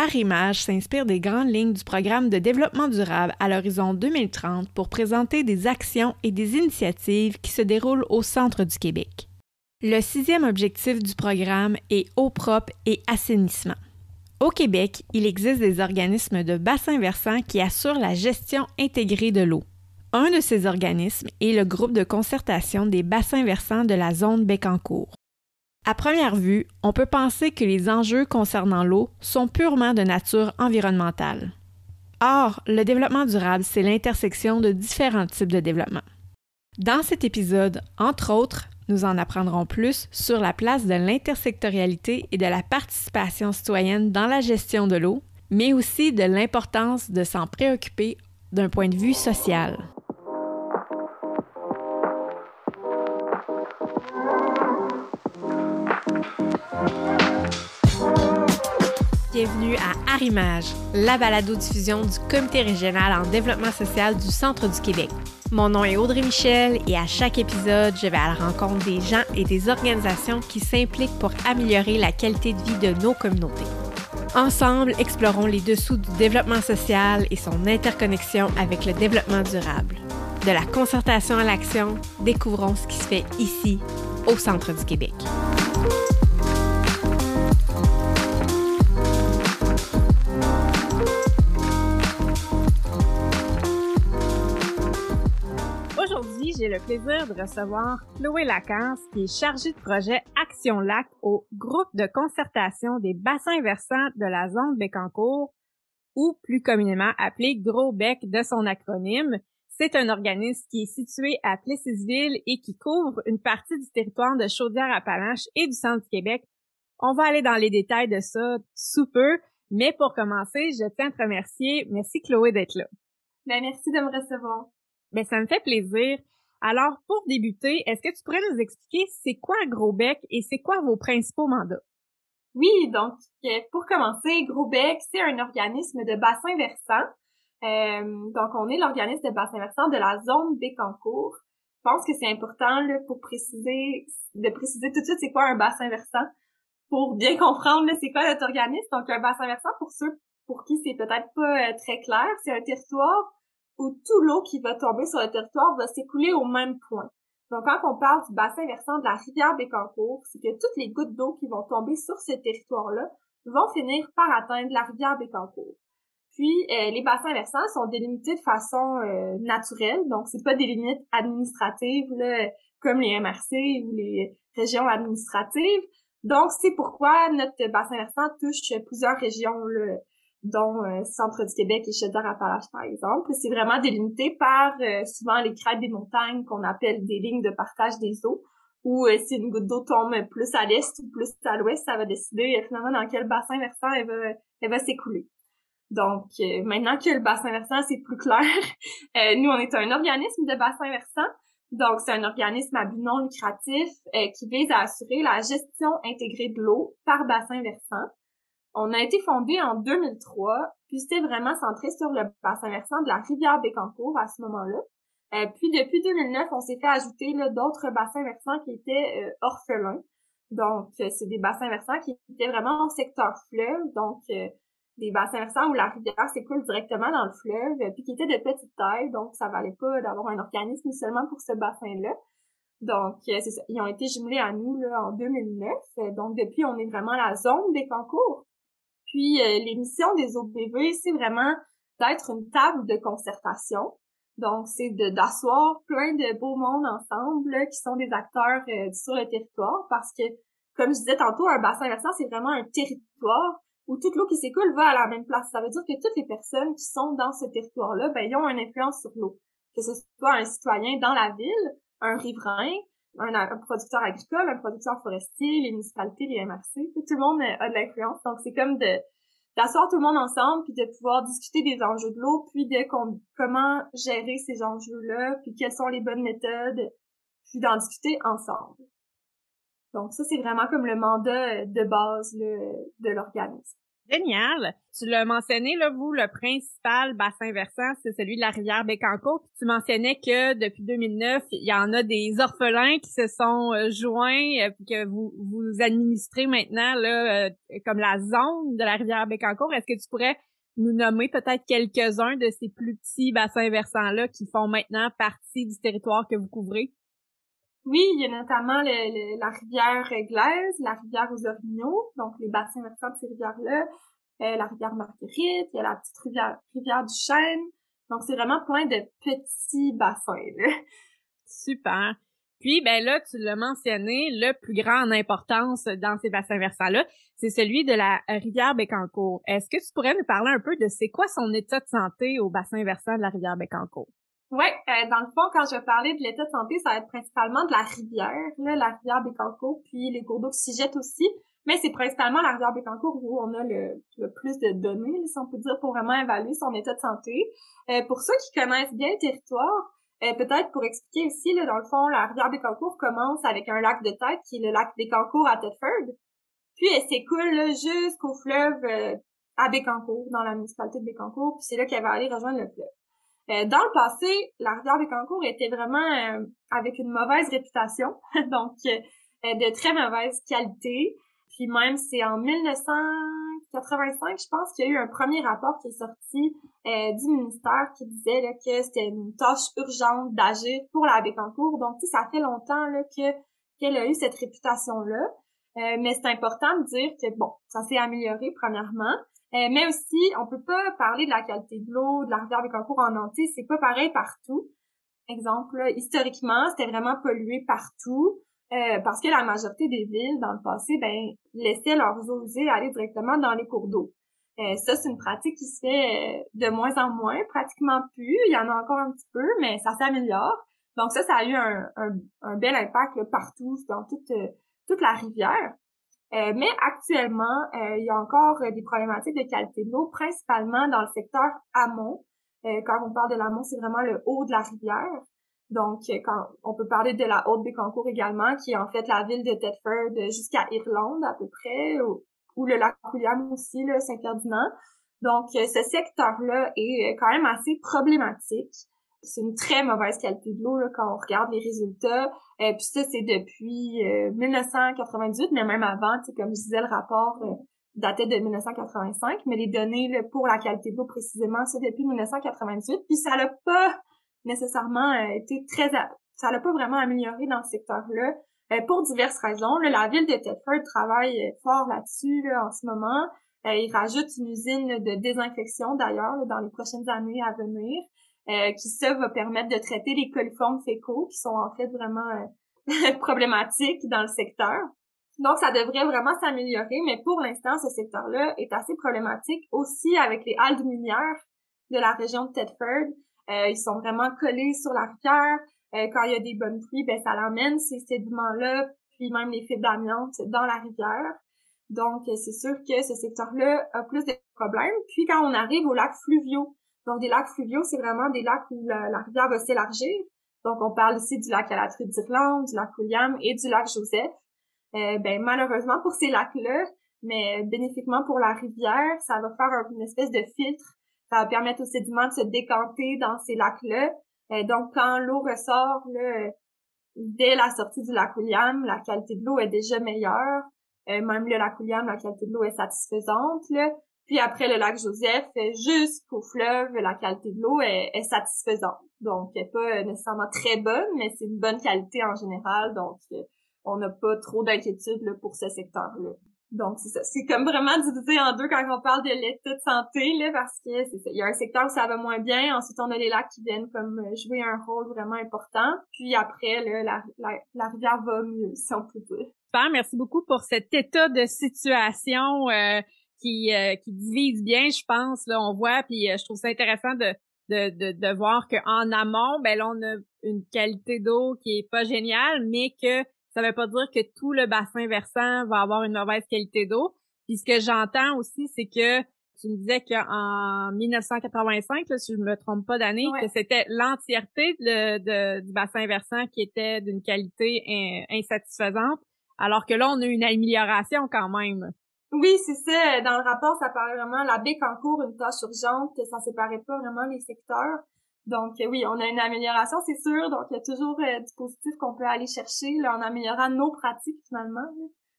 Arrimage s'inspire des grandes lignes du programme de développement durable à l'horizon 2030 pour présenter des actions et des initiatives qui se déroulent au centre du Québec. Le sixième objectif du programme est eau propre et assainissement. Au Québec, il existe des organismes de bassin versant qui assurent la gestion intégrée de l'eau. Un de ces organismes est le groupe de concertation des bassins versants de la zone Bécancour. À première vue, on peut penser que les enjeux concernant l'eau sont purement de nature environnementale. Or, le développement durable, c'est l'intersection de différents types de développement. Dans cet épisode, entre autres, nous en apprendrons plus sur la place de l'intersectorialité et de la participation citoyenne dans la gestion de l'eau, mais aussi de l'importance de s'en préoccuper d'un point de vue social. Bienvenue à Arrimage, la balado-diffusion du Comité régional en développement social du Centre du Québec. Mon nom est Audrey Michel et à chaque épisode, je vais à la rencontre des gens et des organisations qui s'impliquent pour améliorer la qualité de vie de nos communautés. Ensemble, explorons les dessous du développement social et son interconnexion avec le développement durable. De la concertation à l'action, découvrons ce qui se fait ici, au Centre du Québec. J'ai le plaisir de recevoir Chloé Lacance, qui est chargée de projet Action Lac au groupe de concertation des bassins versants de la zone Bécancourt, ou plus communément appelé Gros Bec de son acronyme. C'est un organisme qui est situé à Plessisville et qui couvre une partie du territoire de Chaudière-Appalaches et du centre du Québec. On va aller dans les détails de ça sous peu, mais pour commencer, je tiens à te remercier. Merci Chloé d'être là. Ben, merci de me recevoir. Ben, ça me fait plaisir. Alors, pour débuter, est-ce que tu pourrais nous expliquer c'est quoi Grosbec et c'est quoi vos principaux mandats? Oui, donc euh, pour commencer, Grosbec, c'est un organisme de bassin versant. Euh, donc, on est l'organisme de bassin versant de la zone Bécancourt. Je pense que c'est important là, pour préciser, de préciser tout de suite c'est quoi un bassin versant pour bien comprendre c'est quoi notre organisme. Donc, un bassin versant, pour ceux pour qui c'est peut-être pas euh, très clair, c'est un territoire où tout l'eau qui va tomber sur le territoire va s'écouler au même point. Donc, quand on parle du bassin versant de la rivière Bécancour, c'est que toutes les gouttes d'eau qui vont tomber sur ce territoire-là vont finir par atteindre la rivière Bécancour. Puis, euh, les bassins versants sont délimités de façon euh, naturelle, donc c'est pas des limites administratives comme les MRC ou les régions administratives. Donc, c'est pourquoi notre bassin versant touche plusieurs régions là, dont euh, Centre du Québec et Chaudière-Appalaches, par exemple. C'est vraiment délimité par euh, souvent les crêtes des montagnes qu'on appelle des lignes de partage des eaux, où euh, si une goutte d'eau tombe plus à l'est ou plus à l'ouest, ça va décider finalement dans quel bassin versant elle va, elle va s'écouler. Donc, maintenant que le bassin versant, c'est plus clair, nous, on est un organisme de bassin versant. Donc, c'est un organisme à but non lucratif qui vise à assurer la gestion intégrée de l'eau par bassin versant. On a été fondé en 2003, puis c'était vraiment centré sur le bassin versant de la rivière Bécancour à ce moment-là. Euh, puis depuis 2009, on s'est fait ajouter d'autres bassins versants qui étaient euh, orphelins. Donc, euh, c'est des bassins versants qui étaient vraiment en secteur fleuve, donc des bassins versants où la rivière s'écoule directement dans le fleuve, puis qui étaient de petite taille, donc ça valait pas d'avoir un organisme seulement pour ce bassin-là. Donc, c'est ça. Ils ont été jumelés à nous là, en 2009. Donc, depuis, on est vraiment la zone des concours. Puis euh, les missions des OBV, c'est vraiment d'être une table de concertation. Donc, c'est d'asseoir plein de beaux mondes ensemble qui sont des acteurs euh, sur le territoire parce que, comme je disais tantôt, un bassin versant, c'est vraiment un territoire où toute l'eau qui s'écoule va à la même place. Ça veut dire que toutes les personnes qui sont dans ce territoire-là, ben, ils ont une influence sur l'eau. Que ce soit un citoyen dans la ville, un riverain, un, producteur agricole, un producteur forestier, les municipalités, les MRC, tout le monde a de l'influence. Donc, c'est comme de d'asseoir tout le monde ensemble, puis de pouvoir discuter des enjeux de l'eau, puis de comment gérer ces enjeux-là, puis quelles sont les bonnes méthodes, puis d'en discuter ensemble. Donc, ça, c'est vraiment comme le mandat de base de l'organisme. Génial. Tu l'as mentionné, là, vous, le principal bassin versant, c'est celui de la rivière Bécancour. Tu mentionnais que depuis 2009, il y en a des orphelins qui se sont euh, joints, euh, que vous, vous administrez maintenant, là, euh, comme la zone de la rivière Bécancour. Est-ce que tu pourrais nous nommer peut-être quelques-uns de ces plus petits bassins versants-là qui font maintenant partie du territoire que vous couvrez? Oui, il y a notamment la rivière Glaise, la rivière aux Orignaux, donc les bassins versants de ces rivières-là, euh, la rivière Marguerite, il y a la petite rivière, du Chêne. Donc, c'est vraiment plein de petits bassins, là. Super. Puis, ben là, tu l'as mentionné, le plus grand en importance dans ces bassins versants-là, c'est celui de la rivière Bécancour. Est-ce que tu pourrais nous parler un peu de c'est quoi son état de santé au bassin versant de la rivière Bécancour? Oui, euh, dans le fond, quand je parler de l'état de santé, ça va être principalement de la rivière, là, la rivière Bécancour, puis les cours d'eau qui s'y jettent aussi. Mais c'est principalement la rivière Bécancour où on a le, plus de données, si on peut dire, pour vraiment évaluer son état de santé. Euh, pour ceux qui connaissent bien le territoire, euh, peut-être pour expliquer aussi, là, dans le fond, la rivière Bécancour commence avec un lac de tête qui est le lac Bécancour à Thetford. Puis elle s'écoule jusqu'au fleuve à Bécancour, dans la municipalité de Bécancour, puis c'est là qu'elle va aller rejoindre le fleuve. Euh, dans le passé, la rivière Bécancour était vraiment euh, avec une mauvaise réputation, donc euh, de très mauvaise qualité. Puis même, c'est en 1985, je pense, qu'il y a eu un premier rapport qui est sorti du ministère qui disait là, que c'était une tâche urgente d'agir pour la Bécancour. Donc, tu sais, ça fait longtemps là, que qu'elle a eu cette réputation-là. mais c'est important de dire que, bon, ça s'est amélioré, premièrement. Euh, mais aussi, on peut pas parler de la qualité de l'eau, de la rivière Bécancour en entier, c'est pas pareil partout. Exemple, historiquement, c'était vraiment pollué partout euh, parce que la majorité des villes dans le passé, ben, laissaient leurs eaux usées aller directement dans les cours d'eau. Euh, ça, c'est une pratique qui se fait de moins en moins, pratiquement plus. Il y en a encore un petit peu, mais ça s'améliore. Donc ça, ça a eu un, un, bel impact partout, dans toute, toute la rivière. Euh, mais actuellement, euh, il y a encore euh, des problématiques de qualité de l'eau, principalement dans le secteur amont. quand on parle de l'amont, c'est vraiment le haut de la rivière. Donc, quand on peut parler de la haute Bécancour également, qui est en fait la ville de Thetford jusqu'à Irlande à peu près, ou, le lac William aussi, le Saint-Ferdinand. Donc, ce secteur-là est quand même assez problématique c'est une très mauvaise qualité de l'eau quand on regarde les résultats. Euh, puis ça, c'est depuis 1998, euh, mais même avant, comme je disais, le rapport euh, datait de 1985, mais les données pour la qualité de l'eau précisément, c'est depuis 1998. Puis ça n'a pas nécessairement été très... Ça n'a pas vraiment amélioré dans ce secteur-là. pour diverses raisons. la ville de Thetford travaille fort là-dessus en ce moment. il rajoute une usine de désinfection d'ailleurs dans les prochaines années à venir. Euh, qui ça va permettre de traiter les coliformes fécaux qui sont en fait vraiment euh, problématiques dans le secteur. Donc, ça devrait vraiment s'améliorer, mais pour l'instant, ce secteur-là est assez problématique aussi avec les halles minières de la région de Thetford. Euh, ils sont vraiment collés sur la rivière. quand il y a des bonnes pluies, ben ça l'amène ces sédiments-là, puis même les fibres d'amiante dans la rivière. Donc, c'est sûr que ce secteur-là a plus de problèmes. Puis, quand on arrive aux lacs fluviaux, donc, des lacs fluviaux, c'est vraiment des lacs où la, rivière va s'élargir. Donc, on parle aussi du lac à la truite d'Irlande, du lac William et du lac Joseph. Euh, ben, malheureusement, pour ces lacs-là, mais bénéfiquement pour la rivière, ça va faire une espèce de filtre. Ça va permettre aux sédiments de se décanter dans ces lacs-là. Euh, donc, quand l'eau ressort, là, dès la sortie du lac William, la qualité de l'eau est déjà meilleure. Euh, même le lac William, la qualité de l'eau est satisfaisante. Puis après le lac Joseph, jusqu'au fleuve, la qualité de l'eau est, satisfaisante. Donc, elle pas nécessairement très bonne, mais c'est une bonne qualité en général. Donc, euh, on n'a pas trop d'inquiétude pour ce secteur-là. Donc, c'est ça. C'est comme vraiment divisé en deux quand on parle de l'état de santé, là, parce que c'est ça. Il y a un secteur où ça va moins bien. Ensuite, on a les lacs qui viennent comme jouer un rôle vraiment important. Puis après, là, la, la, rivière va mieux, si on peut dire. Super, merci beaucoup pour cet état de situation. Euh, qui, euh, qui divise bien, je pense. Là, on voit, puis euh, je trouve ça intéressant de, de, de, de voir qu'en amont, ben là, on a une qualité d'eau qui est pas géniale, mais que ça veut pas dire que tout le bassin versant va avoir une mauvaise qualité d'eau. Puis ce que j'entends aussi, c'est que tu me disais qu'en 1985, là, si je me trompe pas d'année, que c'était l'entièreté de, du bassin versant qui était d'une qualité insatisfaisante, alors que là, on a une amélioration quand même. Oui, c'est ça. Dans le rapport, ça paraît vraiment la baie en cours, une tâche urgente. Ça séparait pas vraiment les secteurs. Donc oui, on a une amélioration, c'est sûr. Donc il y a toujours euh, du positif qu'on peut aller chercher là, en améliorant nos pratiques finalement.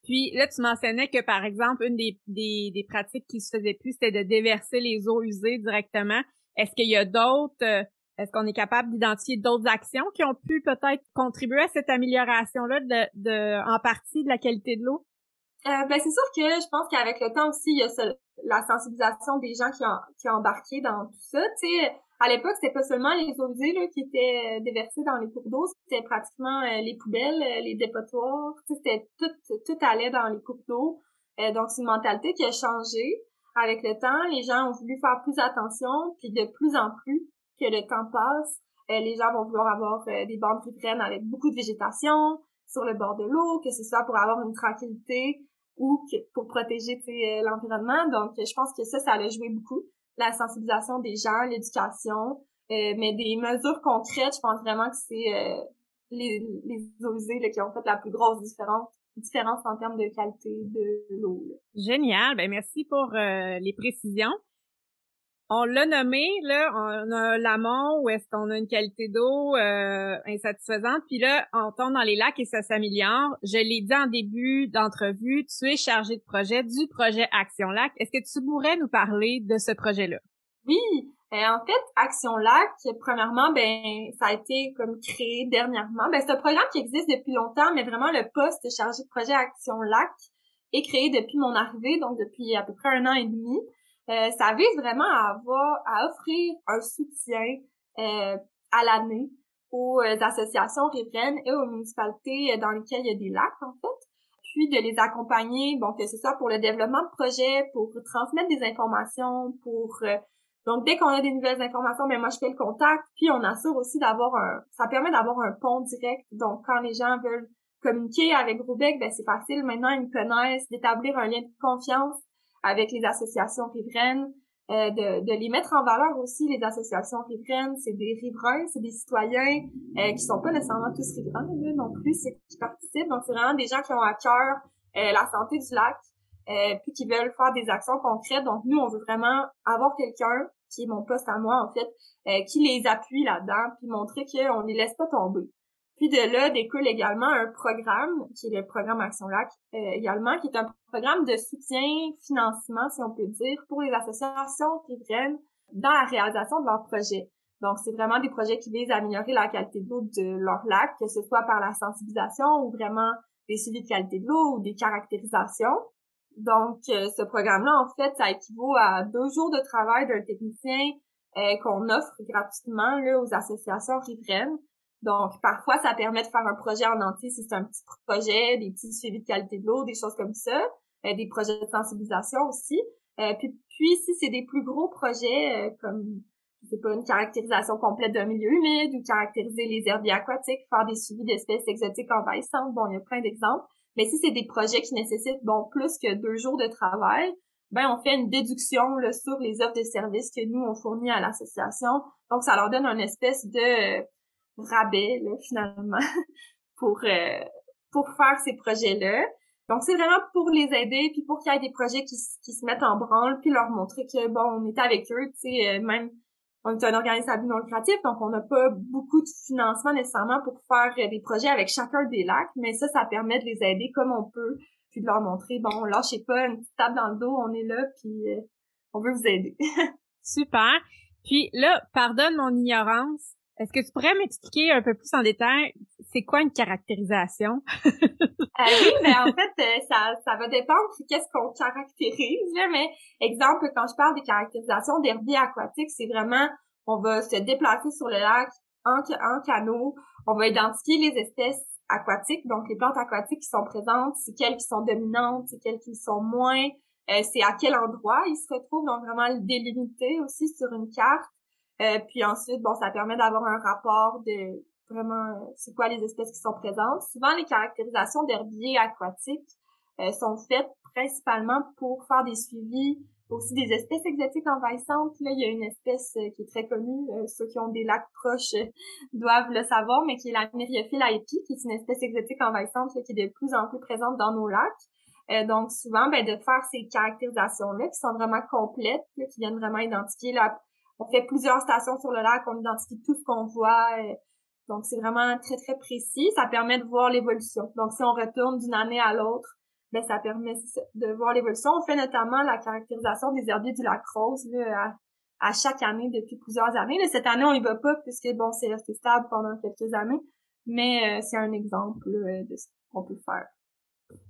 Puis là, tu mentionnais que par exemple, une des, des, des pratiques qui se faisait plus, c'était de déverser les eaux usées directement. Est-ce qu'il y a d'autres euh, est-ce qu'on est capable d'identifier d'autres actions qui ont pu peut-être contribuer à cette amélioration-là de, de, en partie de la qualité de l'eau? Euh, ben c'est sûr que je pense qu'avec le temps aussi, il y a la sensibilisation des gens qui ont, qui ont embarqué dans tout ça. Tu sais, à l'époque, c'était pas seulement les eaux usées là, qui étaient euh, déversées dans les cours d'eau, c'était pratiquement euh, les poubelles, les dépotoirs, c'était tout, tout allait dans les cours d'eau. donc, c'est une mentalité qui a changé. Avec le temps, les gens ont voulu faire plus attention, puis de plus en plus que le temps passe, les gens vont vouloir avoir des bandes riveraines avec beaucoup de végétation sur le bord de l'eau, que ce soit pour avoir une tranquillité ou pour protéger l'environnement. Donc, je pense que ça, ça a joué beaucoup la sensibilisation des gens, l'éducation, euh, mais des mesures concrètes, je pense vraiment que c'est euh, les, les osés qui ont fait la plus grosse différence différence en termes de qualité de l'eau. Génial, ben merci pour euh, les précisions on l'a nommé, là, on a l'amont où est-ce qu'on a une qualité d'eau euh, insatisfaisante, puis là, on tombe dans les lacs et ça s'améliore. Je l'ai dit en début d'entrevue, tu es chargé de projet du projet Action Lac. Est-ce que tu pourrais nous parler de ce projet-là? Oui, euh, en fait, Action Lac, premièrement, ben ça a été comme créé dernièrement. Ben c'est un programme qui existe depuis longtemps, mais vraiment le poste chargé de projet Action Lac est créé depuis mon arrivée, donc depuis à peu près un an et demi. Euh, ça vise vraiment à à offrir un soutien euh, à l'année aux euh, associations riveraines et aux municipalités dans lesquelles il y a des lacs, en fait. Puis de les accompagner, bon, que ce soit pour le développement de projets, pour transmettre des informations, pour donc dès qu'on a des nouvelles informations, ben moi je fais le contact, puis on assure aussi d'avoir un ça permet d'avoir un pont direct. Donc quand les gens veulent communiquer avec Roubec, ben c'est facile, maintenant ils me connaissent, d'établir un lien de confiance avec les associations riveraines, euh, de, de, les mettre en valeur aussi, les associations riveraines. C'est des riverains, c'est des citoyens euh, qui sont pas nécessairement tous riverains là, non plus, ceux qui participent. Donc, c'est vraiment des gens qui ont à cœur euh, la santé du lac, euh, puis qui veulent faire des actions concrètes. Donc, nous, on veut vraiment avoir quelqu'un, qui est mon poste à moi, en fait, euh, qui les appuie là-dedans, puis montrer qu'on les laisse pas tomber. Puis de là découle également un programme, qui est le programme Action Lac euh, également, qui est un programme de soutien, financement, si on peut dire, pour les associations riveraines dans la réalisation de leurs projets. Donc, c'est vraiment des projets qui visent à améliorer la qualité de l'eau de leur lac, que ce soit par la sensibilisation ou vraiment des suivis de qualité de l'eau ou des caractérisations. Donc, euh, ce programme-là, en fait, ça équivaut à deux jours de travail d'un technicien euh, qu'on offre gratuitement là, aux associations riveraines. Donc, parfois, ça permet de faire un projet en entier si c'est un petit projet, des petits suivis de qualité de l'eau, des choses comme ça, euh, des projets de sensibilisation aussi. Euh, puis, puis, si c'est des plus gros projets, euh, comme, je sais pas, une caractérisation complète d'un milieu humide ou caractériser les herbiers aquatiques, faire des suivis d'espèces exotiques envahissantes, bon, il y a plein d'exemples. Mais si c'est des projets qui nécessitent, bon, plus que deux jours de travail, ben on fait une déduction là, sur les offres de services que nous on fournit à l'association. Donc ça leur donne une espèce de rabais là, finalement pour euh, pour faire ces projets-là. Donc c'est vraiment pour les aider puis pour qu'il y ait des projets qui, qui se mettent en branle puis leur montrer que bon on est avec eux, tu sais euh, même on est un organisme non lucratif donc on n'a pas beaucoup de financement nécessairement pour faire euh, des projets avec chacun des lacs, mais ça ça permet de les aider comme on peut puis de leur montrer bon lâchez pas une petite table dans le dos, on est là puis on veut vous aider. Super. Puis là, pardonne mon ignorance, est-ce que tu pourrais m'expliquer un peu plus en détail, c'est quoi une caractérisation? euh, oui, mais en fait, euh, ça, ça va dépendre de qu'est-ce qu'on caractérise. Là, mais exemple, quand je parle des caractérisations d'herbiers aquatiques, c'est vraiment, on va se déplacer sur le lac en, en canot, on va identifier les espèces aquatiques, donc les plantes aquatiques qui sont présentes, c'est quelles qui sont dominantes, c'est quelles qui sont moins, euh, c'est à quel endroit ils se retrouvent, donc vraiment le délimiter aussi sur une carte. Euh, puis ensuite, bon, ça permet d'avoir un rapport de vraiment c'est quoi les espèces qui sont présentes. Souvent, les caractérisations d'herbiers aquatiques euh, sont faites principalement pour faire des suivis aussi des espèces exotiques envahissantes. Là, il y a une espèce euh, qui est très connue, ceux qui ont des lacs proches doivent le savoir, mais qui est la myriophile qui est une espèce exotique envahissante qui est de plus en plus présente dans nos lacs. donc souvent, ben, de faire ces caractérisations-là qui sont vraiment complètes, qui viennent vraiment identifier la... On fait plusieurs stations sur le lac, on identifie tout ce qu'on voit. donc c'est vraiment très, très précis. Ça permet de voir l'évolution. Donc si on retourne d'une année à l'autre, ben ça permet de voir l'évolution. On fait notamment la caractérisation des herbiers du lac Rose là, à, chaque année depuis plusieurs années. Là, cette année, on y va pas puisque bon, c'est resté stable pendant quelques années, mais euh, c'est un exemple de ce qu'on peut faire.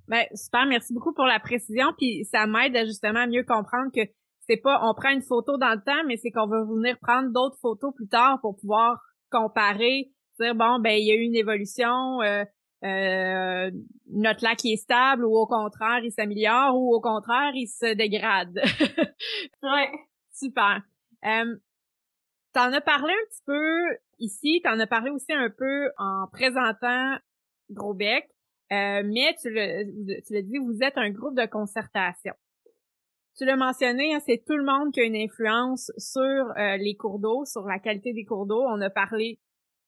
Ben, super, merci beaucoup pour la précision. Puis ça m'aide justement à mieux comprendre que c'est pas on prend une photo dans le temps, mais c'est qu'on va venir prendre d'autres photos plus tard pour pouvoir comparer, dire bon ben il y a eu une évolution, euh, euh, notre lac est stable ou au contraire il s'améliore ou au contraire il se dégrade. ouais. Super. Euh, t'en as parlé un petit peu ici, t'en as parlé aussi un peu en présentant Grosbec, euh, mais tu le, tu l'as dit, vous êtes un groupe de concertation. Tu l'as mentionné, hein, c'est tout le monde qui a une influence sur euh, les cours d'eau, sur la qualité des cours d'eau. On a parlé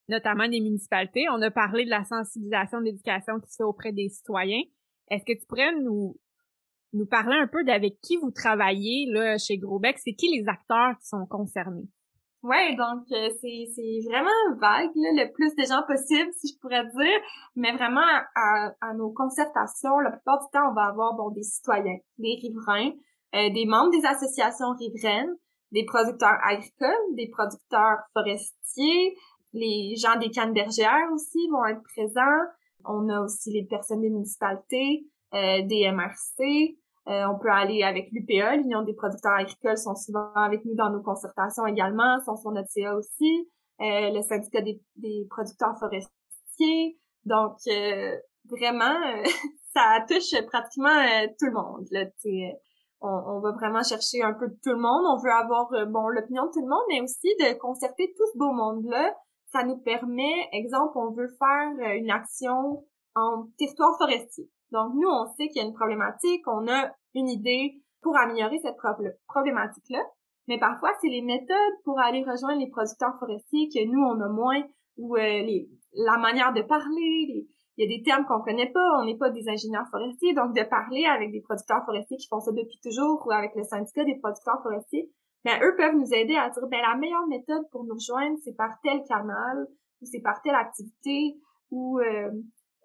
notamment des municipalités. On a parlé de la sensibilisation de l'éducation qui se fait auprès des citoyens. Est-ce que tu pourrais nous nous parler un peu d'avec qui vous travaillez là chez Grosbec? C'est qui les acteurs qui sont concernés? Ouais, donc euh, c'est c'est vraiment vague le plus de gens possible si je pourrais dire, mais vraiment à, à, nos concertations, la plupart du temps on va avoir bon des citoyens, des riverains, euh, des membres des associations riveraines, des producteurs agricoles, des producteurs forestiers, les gens des cannes-bergères aussi vont être présents. On a aussi les personnes des municipalités, euh, des MRC. Euh, on peut aller avec l'UPA, l'Union des producteurs agricoles, sont souvent avec nous dans nos concertations également, sont sur notre CA aussi. Euh, le syndicat des, producteurs forestiers. Donc, vraiment, ça touche pratiquement tout le monde. Là, on, on, va vraiment chercher un peu tout le monde. On veut avoir bon l'opinion de tout le monde, mais aussi de concerter tout ce beau monde-là ça nous permet, exemple, on veut faire euh, une action en territoire forestier. Donc, nous, on sait qu'il y a une problématique, on a une idée pour améliorer cette problématique-là, mais parfois, c'est les méthodes pour aller rejoindre les producteurs forestiers que nous, on a moins, ou euh, les, la manière de parler, il y a des termes qu'on connaît pas, on n'est pas des ingénieurs forestiers, donc de parler avec des producteurs forestiers qui font ça depuis toujours, ou avec le syndicat des producteurs forestiers, ben eux peuvent nous aider à dire ben la meilleure méthode pour nous rejoindre c'est par tel canal ou c'est par telle activité ou euh,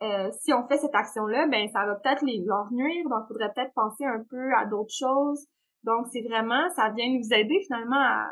euh, si on fait cette action là ben ça va peut-être les leur nuire. Donc faudrait peut-être penser un peu à d'autres choses. Donc c'est vraiment ça vient nous aider finalement à,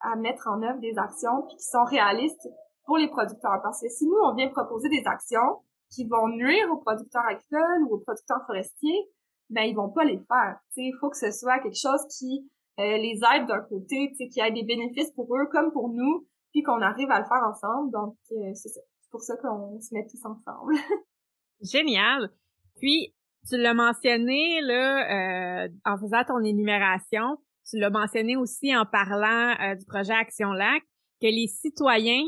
à mettre en œuvre des actions qui sont réalistes pour les producteurs. Parce que si nous on vient proposer des actions qui vont nuire aux producteurs agricoles ou aux producteurs forestiers ben ils vont pas les faire il faut que ce soit quelque chose qui euh, les aides d'un côté, y ait des bénéfices pour eux comme pour nous, puis qu'on arrive à le faire ensemble. Donc, euh, c'est pour ça qu'on se met tous ensemble. Génial. Puis, tu l'as mentionné, là, euh, en faisant ton énumération, tu l'as mentionné aussi en parlant du projet Action Lac, que les citoyens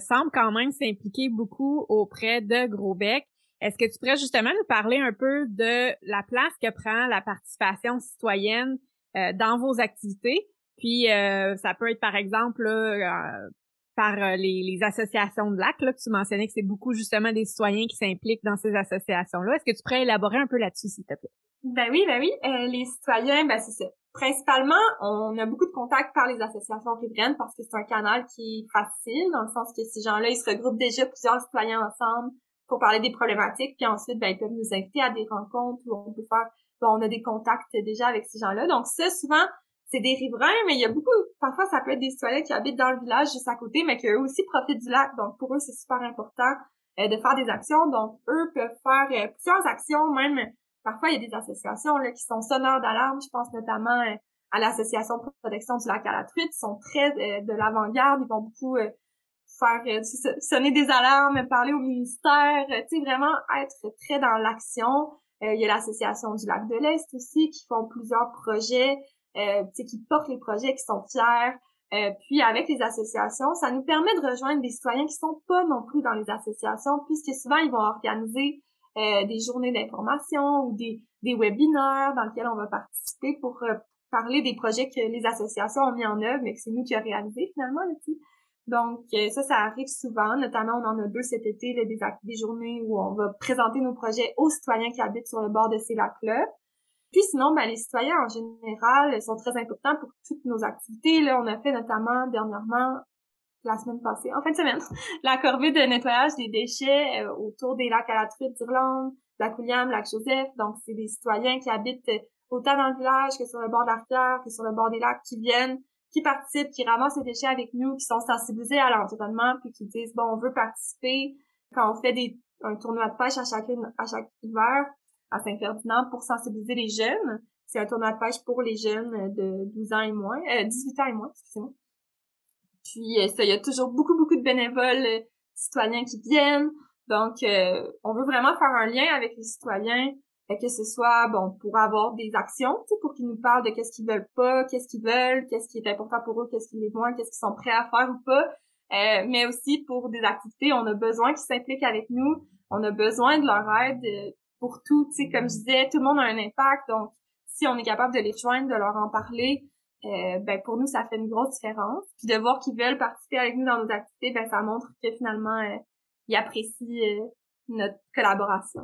semblent quand même s'impliquer beaucoup auprès de Grosbec. Est-ce que tu pourrais justement nous parler un peu de la place que prend la participation citoyenne euh, dans vos activités? Puis euh, ça peut être par exemple euh, par les, les, associations de lac, là, que tu mentionnais que c'est beaucoup justement des citoyens qui s'impliquent dans ces associations-là. Est-ce que tu pourrais élaborer un peu là-dessus, s'il te plaît? Ben oui, ben oui. les citoyens, ben c'est ça. Principalement, on a beaucoup de contacts par les associations riveraines parce que c'est un canal qui est facile, dans le sens que ces gens-là, ils se regroupent déjà plusieurs citoyens ensemble pour parler des problématiques, puis ensuite, ben, ils peuvent nous inviter à des rencontres où on peut faire on a des contacts déjà avec ces gens-là. Donc ça, souvent, c'est des riverains, mais il y a beaucoup, parfois ça peut être des citoyens qui habitent dans le village juste à côté, mais qui eux aussi profitent du lac. Donc pour eux, c'est super important euh, de faire des actions. Donc eux peuvent faire euh, plusieurs actions, même parfois il y a des associations là, qui sont sonneurs d'alarme. Je pense notamment euh, à l'association de protection du lac à la truite. Ils sont très de l'avant-garde. Ils vont beaucoup faire sonner des alarmes, parler au ministère, tu sais, vraiment être très dans l'action. Euh, il y a l'association du lac de l'Est aussi qui font plusieurs projets, euh, qui portent les projets, qui sont fiers. Euh, puis avec les associations, ça nous permet de rejoindre des citoyens qui sont pas non plus dans les associations, puisque souvent ils vont organiser euh, des journées d'information ou des, des webinaires dans lesquels on va participer pour parler des projets que les associations ont mis en œuvre, mais que c'est nous qui a réalisé finalement. Là, Donc ça, ça arrive souvent. Notamment, on en a deux cet été, là, des, des journées où on va présenter nos projets aux citoyens qui habitent sur le bord de ces lacs-là. Puis sinon, ben, les citoyens en général sont très importants pour toutes nos activités. Là, on a fait notamment dernièrement la semaine passée, en fin de semaine, la corvée de nettoyage des déchets euh, autour des lacs à la truite d'Irlande, lac William, lac Joseph. Donc, c'est des citoyens qui habitent autant dans le village que sur le bord de la rivière, que sur le bord des lacs, qui viennent, qui participent, qui ramassent les déchets avec nous, qui sont sensibilisés à l'environnement, puis qui disent, bon, on veut participer. Quand on fait des, un tournoi de pêche à chaque, à chaque hiver, à Saint-Ferdinand pour sensibiliser les jeunes. C'est un tournoi de pêche pour les jeunes de 12 ans et moins, euh, 18 ans et moins, excusez-moi. Puis euh, ça, il y a toujours beaucoup, beaucoup de bénévoles euh, citoyens qui viennent. Donc, euh, on veut vraiment faire un lien avec les citoyens, que ce soit bon pour avoir des actions, pour qu'ils nous parlent de qu'est-ce qu'ils veulent pas, qu'est-ce qu'ils veulent, qu'est-ce qui est important pour eux, qu'est-ce qui est moins, qu'est-ce qu'ils sont prêts à faire ou pas. mais aussi pour des activités, on a besoin qu'ils s'impliquent avec nous, on a besoin de leur aide pour tout. Tu sais, comme je disais, tout le monde a un impact. Donc, si on est capable de les rejoindre, de leur en parler, euh, ben pour nous, ça fait une grosse différence. Puis de voir qu'ils veulent participer avec nous dans nos activités, ben ça montre que finalement, euh, ils apprécient euh, notre collaboration.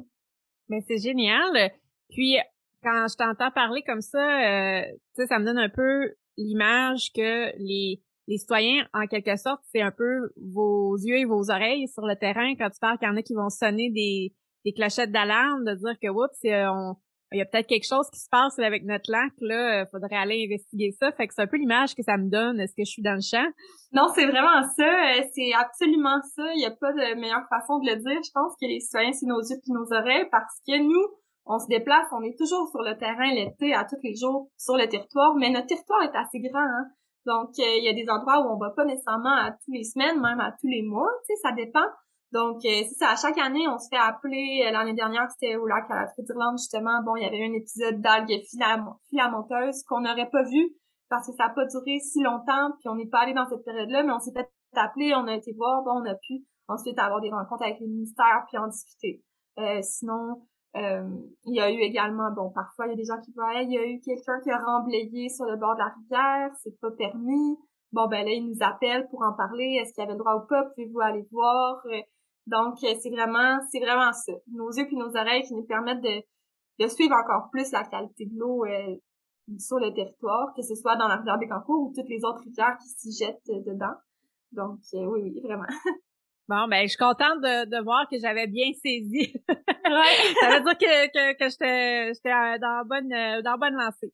Mais ben, c'est génial. Puis quand je t'entends parler comme ça, tu sais, ça me donne un peu l'image que les les citoyens, en quelque sorte, c'est un peu vos yeux et vos oreilles sur le terrain quand tu parles qu'il y en a qui vont sonner des des clochettes d'alarme, de dire que oups, on, il y a peut-être quelque chose qui se passe avec notre lac, là, euh, faudrait aller investiguer ça. Fait que c'est un peu l'image que ça me donne. Est-ce que je suis dans le champ? Non, c'est vraiment ça. Euh, c'est absolument ça. Il n'y a pas de meilleure façon de le dire. Je pense que les citoyens, c'est nos yeux et nos oreilles parce que nous, on se déplace, on est toujours sur le terrain l'été, à tous les jours, sur le territoire, mais notre territoire est assez grand, hein. Donc, euh, il y a des endroits où on va pas nécessairement à tous les semaines, même à tous les mois, tu sais, ça dépend. Donc, euh, c'est ça, à chaque année, on se fait appeler. Euh, l'année dernière, c'était au lac à la d'Irlande, justement. Bon, il y avait un épisode d'algues filamenteuses qu'on n'aurait pas vu parce que ça n'a pas duré si longtemps, puis on n'est pas allé dans cette période-là, mais on s'est fait appeler, on a été voir, bon, on a pu ensuite avoir des rencontres avec les ministères, puis en discuter. Euh, sinon, euh, il y a eu également, bon, parfois, il y a des gens qui voient, il y a eu quelqu'un qui a remblayé sur le bord de la rivière, c'est pas permis. Bon, ben là, ils nous appellent pour en parler. Est-ce qu'il y avait le droit ou pas? Pouvez-vous aller voir? Donc, euh, c'est vraiment, c'est vraiment ça. Nos yeux puis nos oreilles qui nous permettent de, de suivre encore plus la qualité de l'eau euh, sur le territoire, que ce soit dans la rivière Bécancourt ou toutes les autres rivières qui s'y jettent euh, dedans. Donc, oui, oui, vraiment. Bon, ben, je suis contente de, de voir que j'avais bien saisi. ouais. Ça veut dire que, que, que j'étais, j'étais dans bonne, dans bonne lancée.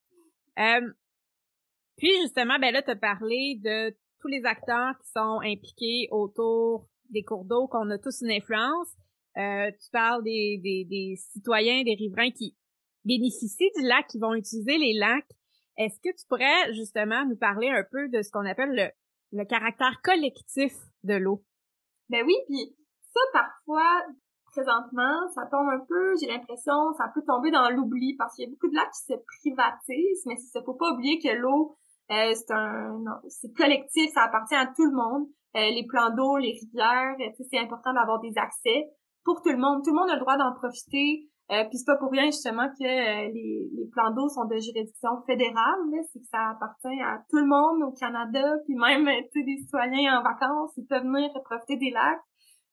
puis, justement, ben là, tu as parlé de tous les acteurs qui sont impliqués autour des cours d'eau, qu'on a tous une influence. Euh, tu parles des, des, des, citoyens, des riverains qui bénéficient du lac, qui vont utiliser les lacs. Est-ce que tu pourrais justement nous parler un peu de ce qu'on appelle le, le caractère collectif de l'eau? Ben oui, puis ça parfois, présentement, ça tombe un peu, j'ai l'impression, ça peut tomber dans l'oubli parce qu'il y a beaucoup de lacs qui se privatisent, mais il faut pas oublier que l'eau, euh, c'est un, c'est collectif, ça appartient à tout le monde. Euh, les plans d'eau, les rivières, c'est important d'avoir des accès pour tout le monde. Tout le monde a le droit d'en profiter. Euh, puis c'est pas pour rien justement que euh, les, les plans d'eau sont de juridiction fédérale, c'est que ça appartient à tout le monde au Canada, puis même euh, des citoyens en vacances, ils peuvent venir profiter des lacs.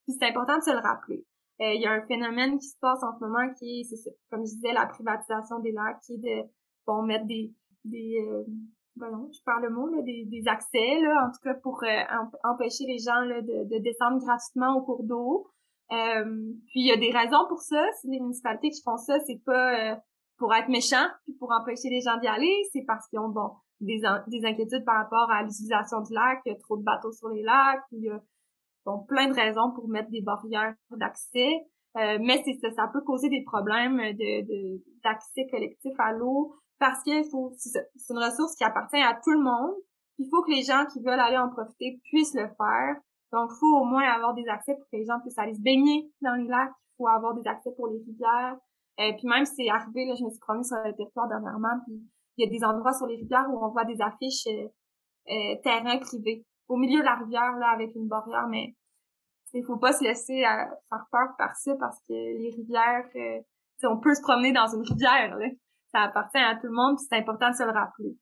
Puis c'est important de se le rappeler. Il y a un phénomène qui se passe en ce moment qui est, c'est comme je disais, la privatisation des lacs, qui est de bon mettre des des voyons, je parle le mot, là, des, des accès, là, en tout cas pour euh, empêcher les gens là, de, de, descendre gratuitement au cours d'eau. Euh, puis il y a des raisons pour ça. Si les municipalités qui font ça, c'est pas euh, pour être méchants puis pour empêcher les gens d'y aller, c'est parce qu'ils ont bon des, des inquiétudes par rapport à l'utilisation du lac, il y a trop de bateaux sur les lacs, il y a bon, plein de raisons pour mettre des barrières d'accès. mais c'est ça, ça peut causer des problèmes de d'accès collectif à l'eau parce qu'il faut, c'est une ressource qui appartient à tout le monde. Il faut que les gens qui veulent aller en profiter puissent le faire. Donc, il faut au moins avoir des accès pour que les gens puissent aller se baigner dans les lacs. Il faut avoir des accès pour les rivières. Euh, puis même, c'est arrivé, là, je me suis promenée sur le territoire dernièrement, puis il y a des endroits sur les rivières où on voit des affiches euh, euh terrain privé au milieu de la rivière, là, avec une barrière, mais il faut pas se laisser euh, faire peur par ça parce que les rivières, on peut se promener dans une rivière, là ça appartient à tout le monde, c'est important de se le rappeler.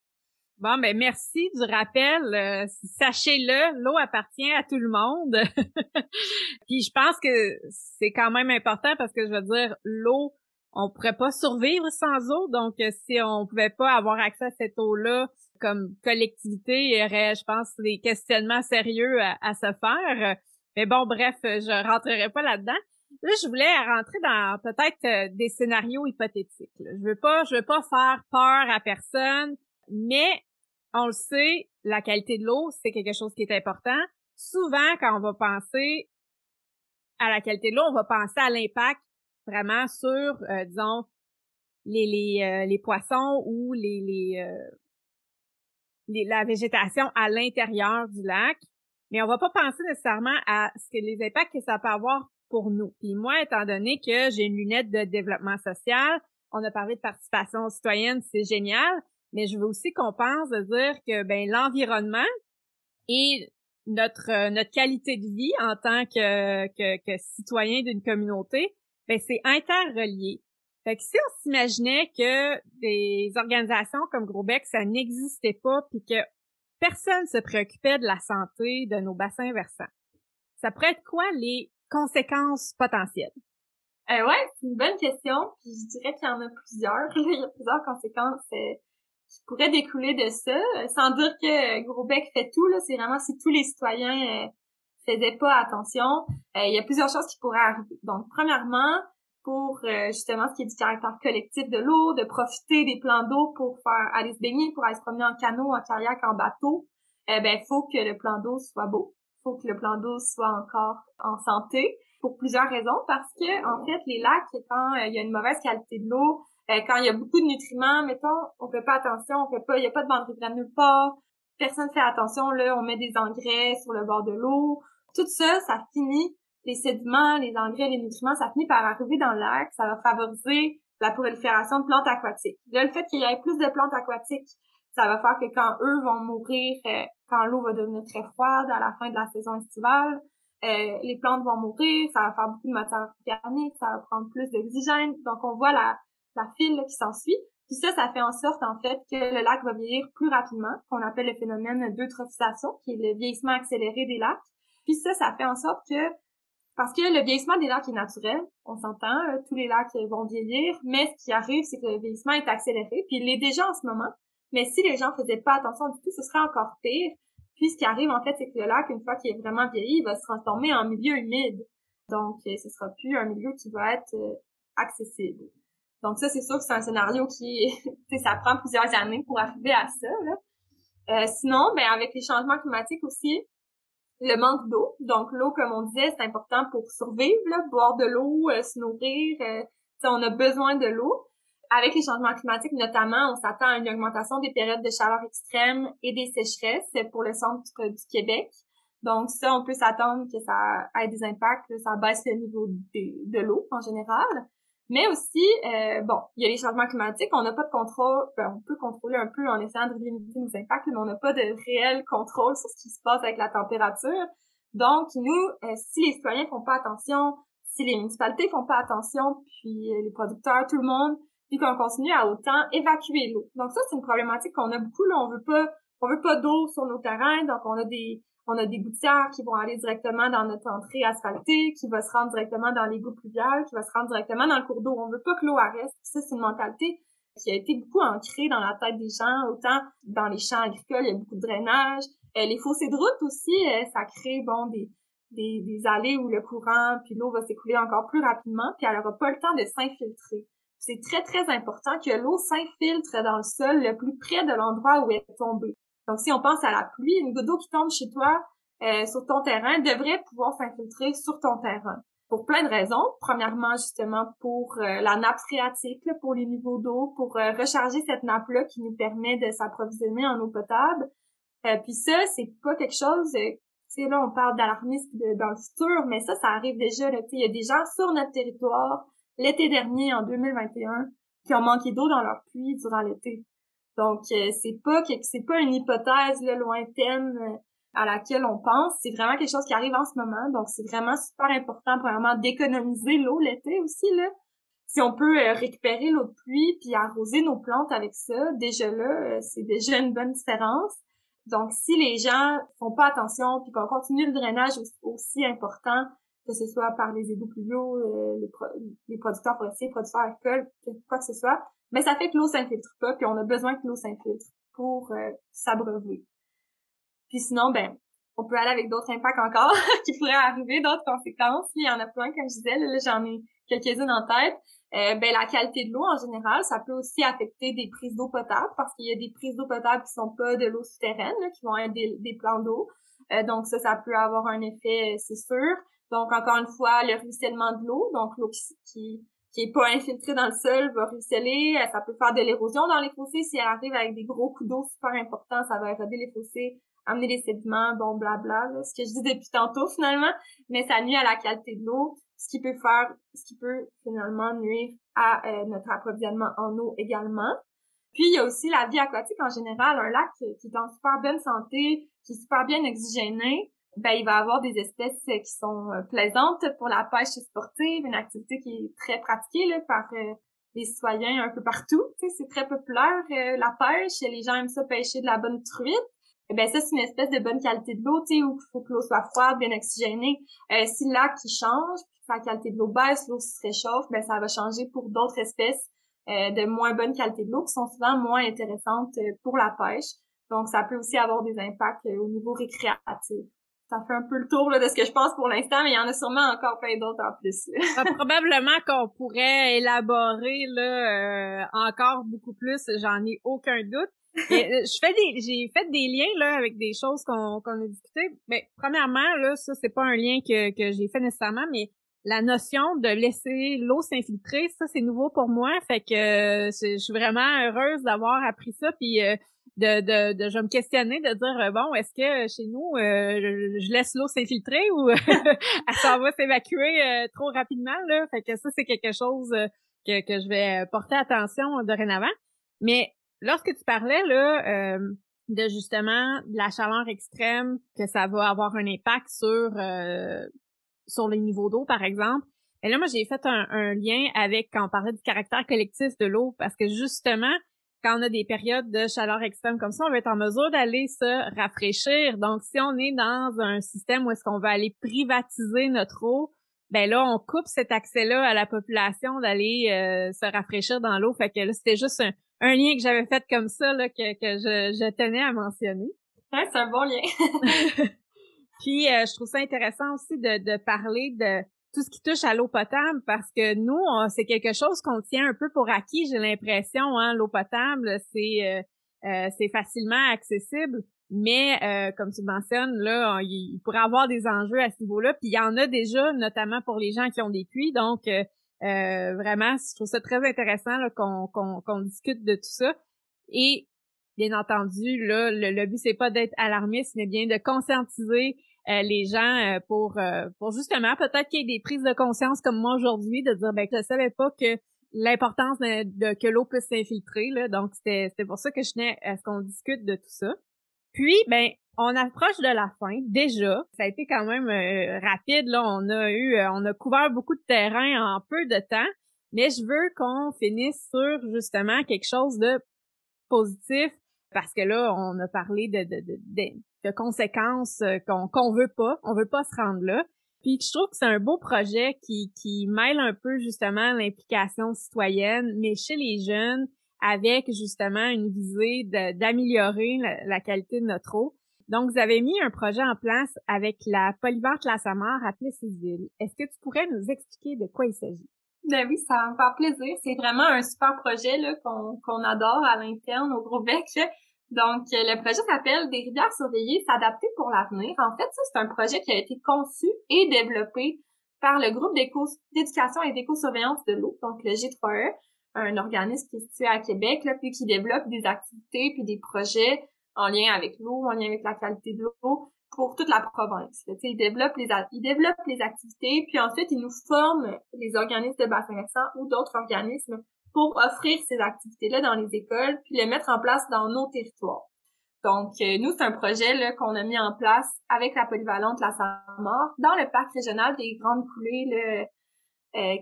Bon, ben merci du rappel. Euh, sachez-le, l'eau appartient à tout le monde. Puis je pense que c'est quand même important parce que je veux dire, l'eau, on pourrait pas survivre sans eau. Donc, euh, si on pouvait pas avoir accès à cette eau-là comme collectivité, il y aurait, je pense, des questionnements sérieux à, se faire. Mais bon, bref, je rentrerai pas là-dedans. Là, je voulais rentrer dans peut-être euh, des scénarios hypothétiques. Je veux pas, je veux pas faire peur à personne, mais on le sait, la qualité de l'eau, c'est quelque chose qui est important. Souvent, quand on va penser à la qualité de l'eau, on va penser à l'impact vraiment sur, euh, disons, les, les, euh, les poissons ou les, les, les, la végétation à l'intérieur du lac. Mais on va pas penser nécessairement à ce que les impacts que ça peut avoir pour nous. Puis moi, étant donné que j'ai une lunette de développement social, on a parlé de participation citoyenne, c'est génial, mais je veux aussi qu'on pense de dire que ben l'environnement et notre euh, notre qualité de vie en tant que que, que citoyen d'une communauté, ben c'est interrelié. Fait que si on s'imaginait que des organisations comme Grobec, ça n'existait pas, puis que personne se préoccupait de la santé de nos bassins versants, ça pourrait être quoi les conséquences potentielles? Euh, ouais, c'est une bonne question. Puis je dirais qu'il y en a plusieurs. Il y a plusieurs conséquences euh, qui pourraient découler de ça. Euh, sans dire que Grosbec fait tout, là. C'est vraiment si tous les citoyens euh, faisaient pas attention. il y a plusieurs choses qui pourraient arriver. Donc, premièrement, pour justement ce qui est du caractère collectif de l'eau, de profiter des plans d'eau pour faire aller se baigner, pour aller se promener en canot, en kayak, en bateau, ben faut que le plan d'eau soit beau faut que le plan d'eau soit encore en santé pour plusieurs raisons. Parce que en fait les lacs quand euh, il y a une mauvaise qualité de l'eau euh, quand il y a beaucoup de nutriments mettons on fait pas attention on fait pas il y a pas de bande riveraine nulle part personne fait attention là on met des engrais sur le bord de l'eau. Tout ça ça finit les sédiments les engrais les nutriments ça finit par arriver dans le lac. Ça va favoriser la prolifération de plantes aquatiques. Là le fait qu'il y ait plus de plantes aquatiques ça va faire que quand eux vont mourir, euh, quand l'eau va devenir très froide à la fin de la saison estivale, euh, les plantes vont mourir, ça va faire beaucoup de matière organique, ça va prendre plus d'oxygène. Donc on voit la, la file qui s'ensuit. Puis ça, ça fait en sorte en fait que le lac va vieillir plus rapidement, qu'on appelle le phénomène d'eutrophisation, qui est le vieillissement accéléré des lacs. Puis ça, ça fait en sorte que parce que le vieillissement des lacs est naturel, on s'entend, euh, tous les lacs vont vieillir, mais ce qui arrive, c'est que le vieillissement est accéléré, puis il est déjà en ce moment. Mais si les gens faisaient pas attention du tout, ce serait encore pire. Puis ce qui arrive en fait, c'est que le lac, une fois qu'il est vraiment vieilli, il va se transformer en milieu humide. Donc, euh, ce sera plus un milieu qui va être euh, accessible. Donc ça, c'est sûr que c'est un scénario qui, ça prend plusieurs années pour arriver à ça. Là. Euh, sinon, ben avec les changements climatiques aussi, le manque d'eau. Donc l'eau, comme on disait, c'est important pour survivre, là, boire de l'eau, se nourrir. on a besoin de l'eau avec les changements climatiques notamment, on s'attend à une augmentation des périodes de chaleur extrême et des sécheresses pour le centre du Québec. Donc ça, on peut s'attendre que ça ait des impacts, ça baisse le niveau de, l'eau en général. Mais aussi, euh, bon, il y a les changements climatiques, on n'a pas de contrôle, ben, on peut contrôler un peu en essayant de limiter nos impacts, mais on n'a pas de réel contrôle sur ce qui se passe avec la température. Donc, nous, euh, si les citoyens font pas attention, si les municipalités font pas attention, puis euh, les producteurs, tout le monde, puis qu'on continue à autant évacuer l'eau. Donc ça, c'est une problématique qu'on a beaucoup. Là, on veut pas, on veut pas d'eau sur nos terrains, donc on a des, on a des gouttières qui vont aller directement dans notre entrée asphaltée, qui va se rendre directement dans l'égout pluvial, qui va se rendre directement dans le cours d'eau. On veut pas que l'eau arrête. ça, c'est une mentalité qui a été beaucoup ancrée dans la tête des gens, autant dans les champs agricoles, il y a beaucoup de drainage. Euh, les fossés de route aussi, euh, ça crée bon des, des, des allées où le courant puis l'eau va s'écouler encore plus rapidement, puis elle aura pas le temps de s'infiltrer c'est très, très important que l'eau s'infiltre dans le sol le plus près de l'endroit où elle est tombée. Donc, si on pense à la pluie, une goutte d'eau qui tombe chez toi euh, sur ton terrain devrait pouvoir s'infiltrer sur ton terrain. Pour plein de raisons. Premièrement, justement, pour euh, la nappe phréatique, pour les niveaux d'eau, pour euh, recharger cette nappe-là qui nous permet de s'approvisionner en eau potable. puis ça, c'est pas quelque chose... tu sais, là, on parle d'alarmisme dans le futur, mais ça, ça arrive déjà. Il y a des gens sur notre territoire l'été dernier, en 2021, qui ont manqué d'eau dans leur puits durant l'été. Donc, euh, c'est pas que c'est pas une hypothèse lointaine euh, à laquelle on pense. C'est vraiment quelque chose qui arrive en ce moment. Donc, c'est vraiment super important, premièrement, d'économiser l'eau l'été aussi, là. si on peut euh, récupérer l'eau de pluie puis arroser nos plantes avec ça, déjà là, c'est déjà une bonne différence. Donc, si les gens font pas attention puis qu'on continue le drainage aussi, important, que ce soit par les égouts pluviaux, les producteurs forestiers, les producteurs agricoles, quoi que ce soit, mais ça fait que l'eau s'infiltre pas puis on a besoin que l'eau s'infiltre pour s'abreuver. Puis sinon, ben, on peut aller avec d'autres impacts encore qui pourraient arriver, d'autres conséquences. Il y en a plein, comme je disais, là, j'en ai quelques-unes en tête. Euh, ben la qualité de l'eau en général, ça peut aussi affecter des prises d'eau potable parce qu'il y a des prises d'eau potable qui sont pas de l'eau souterraine, qui vont être des, des plans d'eau. Euh, donc ça, ça peut avoir un effet, c'est sûr. Donc encore une fois, le ruissellement de l'eau, donc l'eau qui, qui est pas infiltrée dans le sol va ruisseler, ça peut faire de l'érosion dans les fossés. Si elle arrive avec des gros coups d'eau super importants, ça va éroder les fossés, amener les sédiments, bon blabla, là, ce que je dis depuis tantôt finalement, mais ça nuit à la qualité de l'eau, ce qui peut faire, ce qui peut finalement nuire à euh, notre approvisionnement en eau également. Puis il y a aussi la vie aquatique en général, un lac qui est en super bonne santé, qui est super bien oxygéné, ben il va avoir des espèces qui sont euh, plaisantes pour la pêche sportive, une activité qui est très pratiquée là, par euh, les citoyens un peu partout. C'est très populaire la pêche, les gens aiment ça pêcher de la bonne truite. Eh ben ça c'est une espèce de bonne qualité de l'eau, tu sais, où il faut que l'eau soit froide, bien oxygénée. Euh, si le lac qui change, sa qualité de l'eau baisse, l'eau se réchauffe, ben ça va changer pour d'autres espèces euh, de moins bonne qualité de l'eau qui sont souvent moins intéressantes euh, pour la pêche. Donc ça peut aussi avoir des impacts au niveau récréatif. Ça fait un peu le tour là, de ce que je pense pour l'instant, mais il y en a sûrement encore plein d'autres en plus. Ah, probablement qu'on pourrait élaborer là encore beaucoup plus, j'en ai aucun doute. Euh, je fais des, j'ai fait des liens là avec des choses qu'on qu'on a discutées. Mais premièrement là, ça c'est pas un lien que que j'ai fait nécessairement, mais la notion de laisser l'eau s'infiltrer, ça c'est nouveau pour moi. Fait que euh, je suis vraiment heureuse d'avoir appris ça. Puis euh, de, de, de, je vais me questionner de dire bon, est-ce que chez nous je, laisse l'eau s'infiltrer ou elle s'en va s'évacuer trop rapidement là? Fait que ça c'est quelque chose que que je vais porter attention dorénavant. Mais Lorsque tu parlais là euh, de justement de la chaleur extrême, que ça va avoir un impact sur euh, sur les niveaux d'eau, par exemple, et là, moi, j'ai fait un, lien avec quand on parlait du caractère collectif de l'eau, parce que justement, quand on a des périodes de chaleur extrême comme ça, on va être en mesure d'aller se rafraîchir. Donc, si on est dans un système où est-ce qu'on va aller privatiser notre eau, ben là, on coupe cet accès-là à la population d'aller euh, se rafraîchir dans l'eau. Fait que là, c'était juste un, un lien que j'avais fait comme ça, là, que, que je, je tenais à mentionner. Ouais, c'est un bon lien. Puis, euh, je trouve ça intéressant aussi de, de parler de tout ce qui touche à l'eau potable parce que nous, c'est quelque chose qu'on tient un peu pour acquis, j'ai l'impression. Hein, l'eau potable, c'est euh, euh, c'est facilement accessible. Mais comme tu mentionnes, là, il, pourrait avoir des enjeux à ce niveau-là. Puis il y en a déjà, notamment pour les gens qui ont des puits. Donc, euh, vraiment, je trouve ça très intéressant qu'on qu'on discute de tout ça. Et bien entendu, là, le, le but c'est pas d'être alarmiste, mais bien de conscientiser euh, les gens euh, pour pour justement peut-être qu'il y ait des prises de conscience comme moi aujourd'hui, de dire ben je savais pas que l'importance de, que l'eau puisse s'infiltrer là, donc c'était pour ça que je tenais à ce qu'on discute de tout ça. Puis ben on approche de la fin déjà. Ça a été quand même euh, rapide là. On a eu, euh, on a couvert beaucoup de terrain en peu de temps, mais je veux qu'on finisse sur justement quelque chose de positif parce que là, on a parlé de de, de, de, conséquences euh, qu'on qu'on veut pas. On veut pas se rendre là. Puis je trouve que c'est un beau projet qui qui mêle un peu justement l'implication citoyenne, mais chez les jeunes avec justement une visée d'améliorer la, la, qualité de notre eau. Donc, vous avez mis un projet en place avec la polyvalente La Samar à Plessisville. Est-ce que tu pourrais nous expliquer de quoi il s'agit? Ben oui, ça me fait plaisir. C'est vraiment un super projet là qu'on adore à l'interne au Gros Bec. Donc, le projet s'appelle Des rivières surveillées, s'adapter pour l'avenir. En fait, ça, c'est un projet qui a été conçu et développé par le groupe d'éducation et d'éco-surveillance de l'eau, donc le G3E, un organisme qui est situé à Québec, puis qui développe des activités puis des projets en lien avec l'eau, en lien avec la qualité de l'eau pour toute la province. Là. Ils développent les les activités, puis ensuite ils nous forment les organismes de bassin versant ou d'autres organismes pour offrir ces activités-là dans les écoles, puis les mettre en place dans nos territoires. Donc, euh, nous, c'est un projet là, qu'on a mis en place avec la polyvalente La Samar dans le parc régional des Grandes Coulées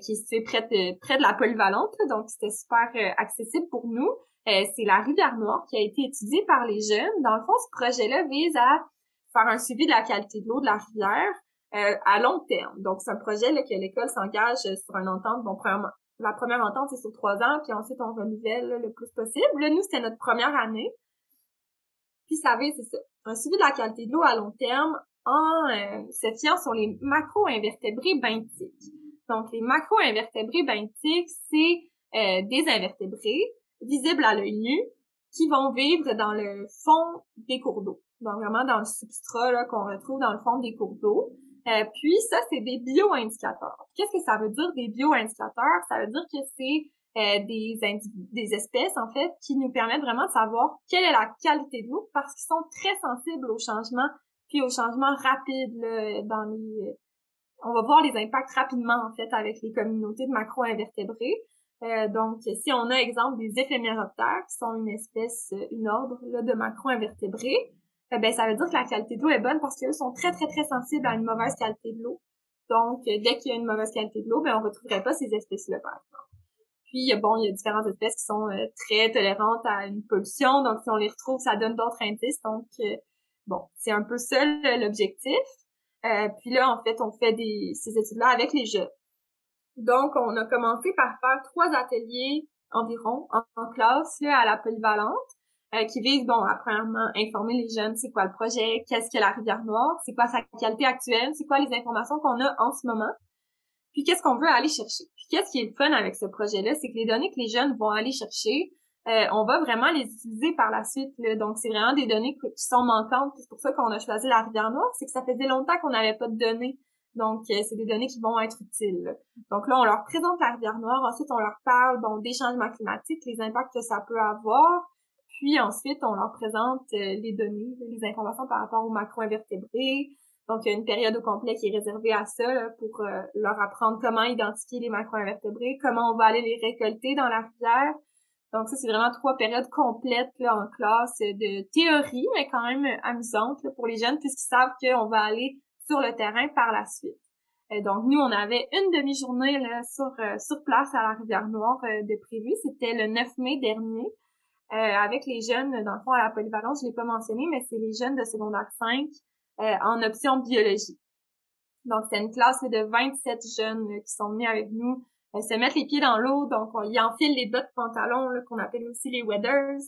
qui est près de près de la polyvalente, donc c'était super accessible pour nous. c'est la rivière Noire qui a été étudiée par les jeunes. Dans le fond, ce projet-là vise à faire un suivi de la qualité de l'eau de la rivière à long terme. Donc, c'est un projet là, que l'école s'engage sur une entente. Bon, premièrement, la première entente, c'est sur trois ans, puis ensuite, on renouvelle le plus possible. Là, nous, c'était notre première année. Puis, ça veut, c'est ça, un suivi de la qualité de l'eau à long terme en euh, se fiant sur les macro-invertébrés benthiques. Donc, les macro-invertébrés benthiques, c'est euh, des invertébrés visibles à l'œil nu qui vont vivre dans le fond des cours d'eau. Donc, vraiment dans le substrat qu'on retrouve dans le fond des cours d'eau. Euh, puis ça, c'est des bioindicateurs. Qu'est-ce que ça veut dire des bioindicateurs? Ça veut dire que c'est euh, des, des espèces, en fait, qui nous permettent vraiment de savoir quelle est la qualité de l'eau parce qu'ils sont très sensibles aux changements, puis aux changements rapides là, dans les... On va voir les impacts rapidement, en fait, avec les communautés de macro-invertébrés. Euh, donc, si on a exemple des éphéméroptères, qui sont une espèce, une ordre là, de macro-invertébrés, ben ça veut dire que la qualité de l'eau est bonne parce qu'eux sont très très très sensibles à une mauvaise qualité de l'eau. Donc euh, dès qu'il y a une mauvaise qualité de l'eau, ben on retrouverait pas ces espèces-là par exemple. Puis bon, il y a différentes espèces qui sont euh, très tolérantes à une pollution, donc si on les retrouve, ça donne d'autres indices. Donc euh, bon, c'est un peu ça l'objectif. puis là, en fait, on fait des ces études-là avec les jeunes. Donc, on a commencé par faire trois ateliers environ en, en classe là, à la polyvalente. Euh, qui vise, bon, à premièrement, informer les jeunes, c'est quoi le projet, qu'est-ce que la rivière Noire, c'est quoi sa qualité actuelle, c'est quoi les informations qu'on a en ce moment, puis qu'est-ce qu'on veut aller chercher. Puis qu'est-ce qui est le fun avec ce projet-là, c'est que les données que les jeunes vont aller chercher, euh, on va vraiment les utiliser par la suite. Donc, c'est vraiment des données qui sont manquantes. C'est pour ça qu'on a choisi la rivière Noire, c'est que ça faisait longtemps qu'on n'avait pas de données. Donc, euh, c'est des données qui vont être utiles. Donc là, on leur présente la rivière Noire. Ensuite, on leur parle bon, des changements climatiques, les impacts que ça peut avoir, puis ensuite, on leur présente euh, les données, les informations par rapport aux macro-invertébrés. Donc, il y a une période au complet qui est réservée à ça pour euh, leur apprendre comment identifier les macro-invertébrés, comment on va aller les récolter dans la rivière. Donc, ça, c'est vraiment trois périodes complètes là, en classe de théorie, mais quand même amusante pour les jeunes, puisqu'ils savent qu'on va aller sur le terrain par la suite. Euh, donc, nous, on avait une demi-journée sur, sur place à la Rivière-Noire de prévu. C'était le 9 mai dernier. Euh, avec les jeunes, dans le fond, à la polyvalence, je l'ai pas mentionné, mais c'est les jeunes de secondaire 5 euh, en option biologie. Donc, c'est une classe de 27 jeunes qui sont venus avec nous euh, se mettre les pieds dans l'eau. Donc, on, ils enfilent les bottes pantalons qu'on appelle aussi les weathers.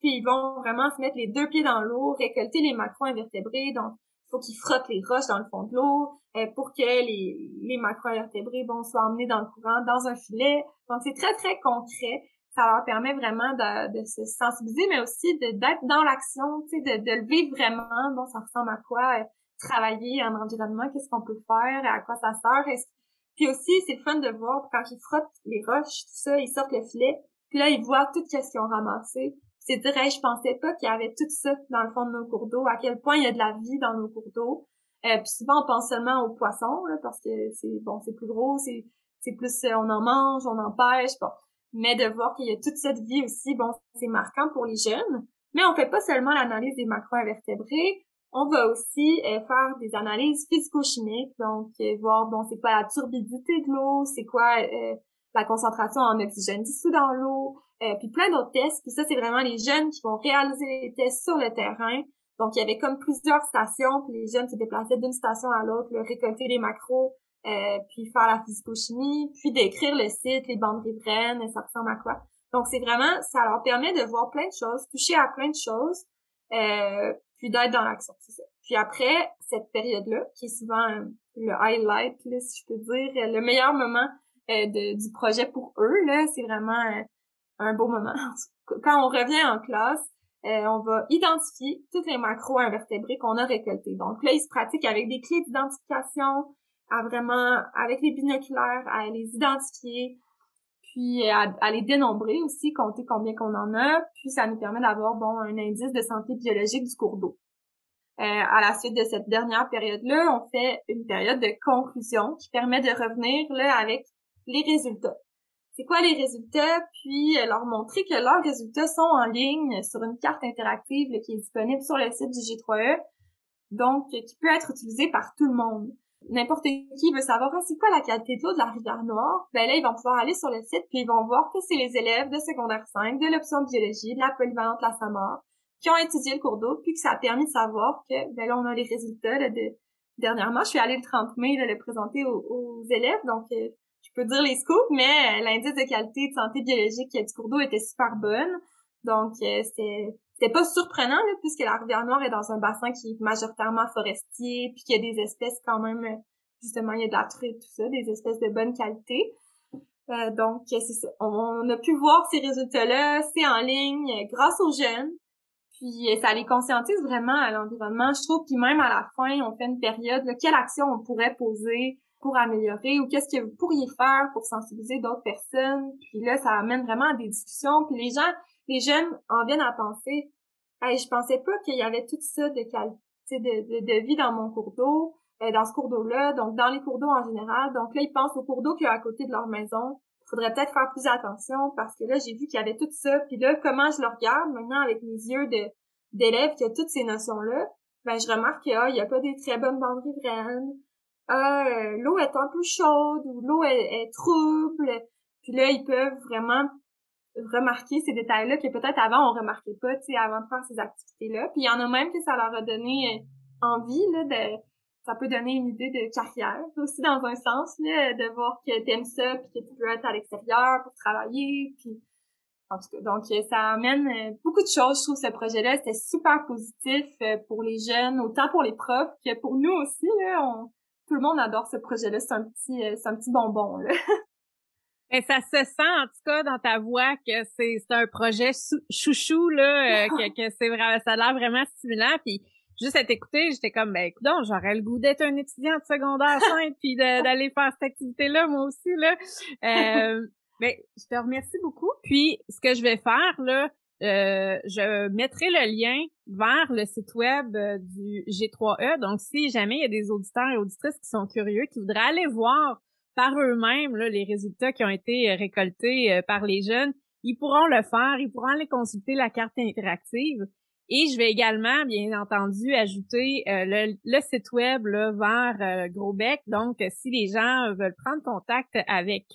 Puis, ils vont vraiment se mettre les deux pieds dans l'eau, récolter les macro-invertébrés. Donc, il faut qu'ils frottent les roches dans le fond de l'eau pour que les, les macro-invertébrés bon, soient emmenés dans le courant, dans un filet. Donc, c'est très, très concret ça leur permet vraiment de, se sensibiliser, mais aussi d'être dans l'action, de, de, le vivre vraiment. Bon, ça ressemble à quoi? Euh, travailler en environnement, qu'est-ce qu'on peut faire? À quoi ça sert? Puis aussi, c'est fun de voir quand ils frottent les roches, tout ça, ils sortent le filet, puis là, ils voient tout ce qu'ils ont ramassé. C'est dire, je pensais pas qu'il y avait tout ça dans le fond de nos cours d'eau, à quel point il y a de la vie dans nos cours d'eau. Euh, puis souvent, on pense seulement aux poissons, là, parce que c'est bon, c'est plus gros, c'est c'est plus euh, on en mange, on en pêche, bon mais de voir qu'il y a toute cette vie aussi, bon, c'est marquant pour les jeunes. Mais on fait pas seulement l'analyse des macro-invertébrés, on va aussi euh, faire des analyses physico-chimiques, donc euh, voir bon c'est quoi la turbidité de l'eau, c'est quoi euh, la concentration en oxygène dissous dans l'eau, puis plein d'autres tests. Puis ça c'est vraiment les jeunes qui vont réaliser les tests sur le terrain. Donc il y avait comme plusieurs stations, puis les jeunes se déplaçaient d'une station à l'autre, récolter les macros, euh, puis faire la physico-chimie, puis d'écrire le site, les bandes riveraines, ça ressemble à quoi. Donc c'est vraiment, ça leur permet de voir plein de choses, toucher à plein de choses, euh, puis d'être dans l'action, c'est ça. Puis après cette période-là, qui est souvent euh, le highlight, là, si je peux dire, le meilleur moment de, du projet pour eux, là, c'est vraiment un beau moment. Quand on revient en classe, on va identifier toutes les macro-invertébrés qu'on a récoltés. Donc là, ils se pratiquent avec des clés d'identification, à vraiment, avec les binoculaires, à les identifier, puis à, les dénombrer aussi, compter combien qu'on en a, puis ça nous permet d'avoir, bon, un indice de santé biologique du cours d'eau. Euh, à la suite de cette dernière période-là, on fait une période de conclusion qui permet de revenir là avec les résultats. C'est quoi les résultats? Puis euh, leur montrer que leurs résultats sont en ligne sur une carte interactive qui est disponible sur le site du G3E, donc qui peut être utilisée par tout le monde. N'importe qui veut savoir ah, c'est quoi la qualité de l'eau de la rivière Noire, ben là, ils vont pouvoir aller sur le site puis ils vont voir que c'est les élèves de secondaire 5 de l'option biologie, de la polyvalente La Samar, qui ont étudié le cours d'eau puis que ça a permis de savoir que, ben là, on a les résultats de, dernièrement. Je suis allée le 30 mai le présenter aux, élèves, donc euh, je peux dire les scoops, mais euh, l'indice de qualité de santé biologique du cours d'eau était super bonne. Donc, euh, c'était c'était pas surprenant là, puisque la rivière Noire est dans un bassin qui est majoritairement forestier, puis qu'il y a des espèces quand même justement il y a de la truite tout ça, des espèces de bonne qualité. Euh, donc. On, a pu voir ces résultats-là, c'est en ligne grâce aux jeunes. Puis ça les conscientise vraiment à l'environnement, je trouve. Puis même à la fin, on fait une période, quelle action on pourrait poser pour améliorer ou qu'est-ce que vous pourriez faire pour sensibiliser d'autres personnes. Puis là, ça amène vraiment à des discussions. Puis les gens les jeunes en viennent à penser hey, je pensais pas qu'il y avait tout ça de qualité de, vie dans mon cours d'eau, euh, dans ce cours d'eau-là, donc dans les cours d'eau en général. Donc là, ils pensent au cours d'eau qu'il y a à côté de leur maison. Faudrait peut-être faire plus attention parce que là, j'ai vu qu'il y avait tout ça. Puis là, comment je le regarde maintenant avec mes yeux de d'élèves qui a toutes ces notions-là, ben je remarque qu'il ah, y a pas des très bonnes bandes riveraines. Ah, euh, l'eau est un peu chaude ou l'eau est, est trouble. Puis là, ils peuvent vraiment remarquer ces détails-là que peut-être avant on remarquait pas, tu sais, avant de faire ces activités-là. Puis il y en a même que ça leur a donné euh, envie là de ça peut donner une idée de carrière aussi dans un sens là de voir que t'aimes ça puis que tu peux être à l'extérieur pour travailler puis en tout cas. Donc euh, ça amène euh, beaucoup de choses je trouve ce projet-là. C'était super positif pour les jeunes autant pour les profs que pour nous aussi là. Tout le monde adore ce projet-là. C'est un petit c'est un petit bonbon là Et ça se sent en tout cas dans ta voix que c'est c'est un projet chouchou là, euh, que, que c'est vraiment ça a l'air vraiment stimulant puis juste à t'écouter, j'étais comme ben écoute j'aurais le goût d'être un étudiant de secondaire 5 puis d'aller faire cette activité là moi aussi là. Euh, ben je te remercie beaucoup. Puis ce que je vais faire là euh, je mettrai le lien vers le site web euh, du G3E. Donc, si jamais il y a des auditeurs et auditrices qui sont curieux, qui voudraient aller voir par eux-mêmes les résultats qui ont été euh, récoltés euh, par les jeunes, ils pourront le faire, ils pourront aller consulter la carte interactive. Et je vais également, bien entendu, ajouter euh, le, site web vers Grosbec. Donc, si les gens veulent prendre contact avec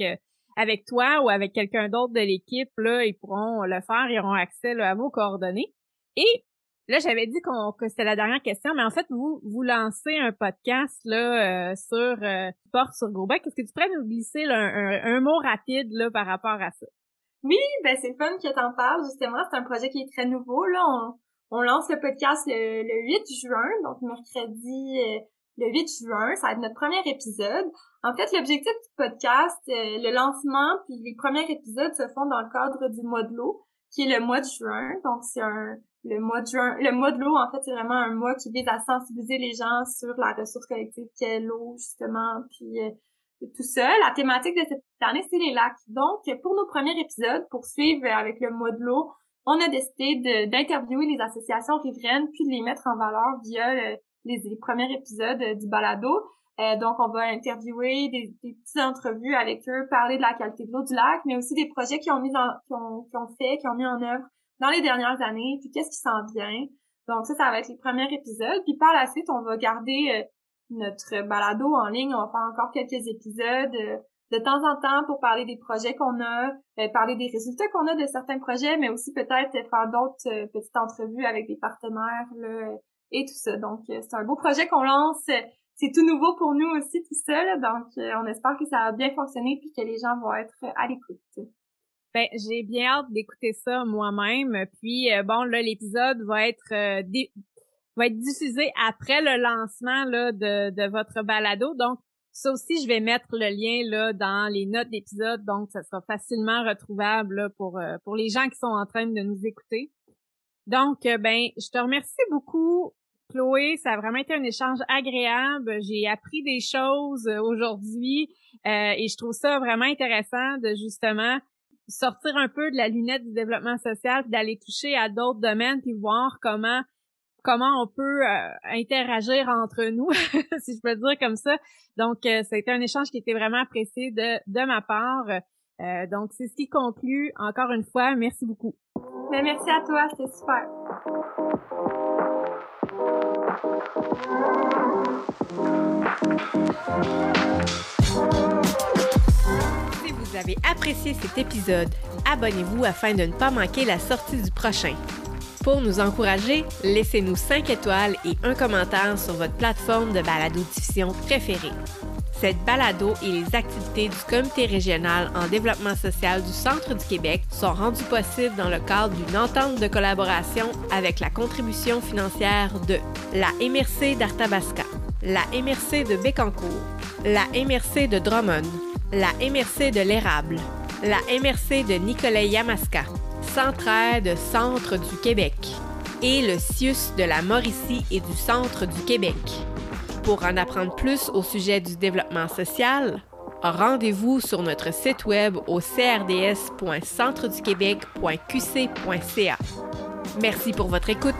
avec toi ou avec quelqu'un d'autre de l'équipe, ils pourront le faire, ils auront accès à vos coordonnées. Et Là, j'avais dit qu'on que c'était la dernière question, mais en fait, vous vous lancez un podcast là euh, sur euh, porte sur Grosbec. Est-ce que tu pourrais nous glisser un, mot rapide là par rapport à ça? Oui, ben c'est fun que t'en parles. Justement, c'est un projet qui est très nouveau. Là, on, lance le podcast le, 8 juin, donc mercredi euh, le 8 juin. Ça va être notre premier épisode. En fait, l'objectif du podcast, euh, le lancement, puis les premiers épisodes se font dans le cadre du mois de l'eau, qui est le mois de juin. Donc, c'est un le mois de juin, le mois de l'eau, en fait, c'est vraiment un mois qui vise à sensibiliser les gens sur la ressource collective qu'est l'eau, justement, puis euh, tout ça. La thématique de cette année, c'est les lacs. Donc, pour nos premiers épisodes, pour suivre avec le mois de l'eau, on a décidé d'interviewer les associations riveraines puis de les mettre en valeur via les, premiers épisodes du balado. Euh, donc, on va interviewer des, des, petites entrevues avec eux, parler de la qualité de l'eau du lac, mais aussi des projets qu'ils ont mis en, qui ont, qui ont fait, qui ont mis en œuvre dans les dernières années, puis qu'est-ce qui s'en vient. Donc ça, ça va être les premiers épisodes. Puis par la suite, on va garder euh, notre balado en ligne. On va faire encore quelques épisodes euh, de temps en temps pour parler des projets qu'on a, euh, parler des résultats qu'on a de certains projets, mais aussi peut-être faire d'autres petites entrevues avec des partenaires là, et tout ça. Donc c'est un beau projet qu'on lance. C'est tout nouveau pour nous aussi tout ça. donc on espère que ça va bien fonctionner puis que les gens vont être à l'écoute. Ben, j'ai bien hâte d'écouter ça moi-même. Puis euh, bon, là, l'épisode va être euh, va être diffusé après le lancement là, de, de votre balado. Donc, ça aussi, je vais mettre le lien là dans les notes d'épisode, donc ça sera facilement retrouvable pour euh, pour les gens qui sont en train de nous écouter. Donc, ben, je te remercie beaucoup, Chloé. Ça a vraiment été un échange agréable. J'ai appris des choses aujourd'hui et je trouve ça vraiment intéressant de justement sortir un peu de la lunette du développement social, d'aller toucher à d'autres domaines, puis voir comment comment on peut euh, interagir entre nous, si je peux dire comme ça. Donc, euh, été un échange qui était vraiment apprécié de, de ma part. Euh, donc, c'est ce qui conclut. Encore une fois, merci beaucoup. Merci à toi, c'était super. Vous avez apprécié cet épisode, abonnez-vous afin de ne pas manquer la sortie du prochain. Pour nous encourager, laissez-nous 5 étoiles et un commentaire sur votre plateforme de balado-diffusion préférée. Cette balado et les activités du Comité régional en développement social du Centre du Québec sont rendues possibles dans le cadre d'une entente de collaboration avec la contribution financière de la MRC d'Arthabasca, la MRC de Bécancour, la MRC de Drummond, la MRC de l'Érable, la MRC de Nicolet-Yamaska, Centraide Centre du Québec et le CIUS de la Mauricie et du Centre du Québec. Pour en apprendre plus au sujet du développement social, rendez-vous sur notre site web au crds.centreduquebec.qc.ca. Merci pour votre écoute.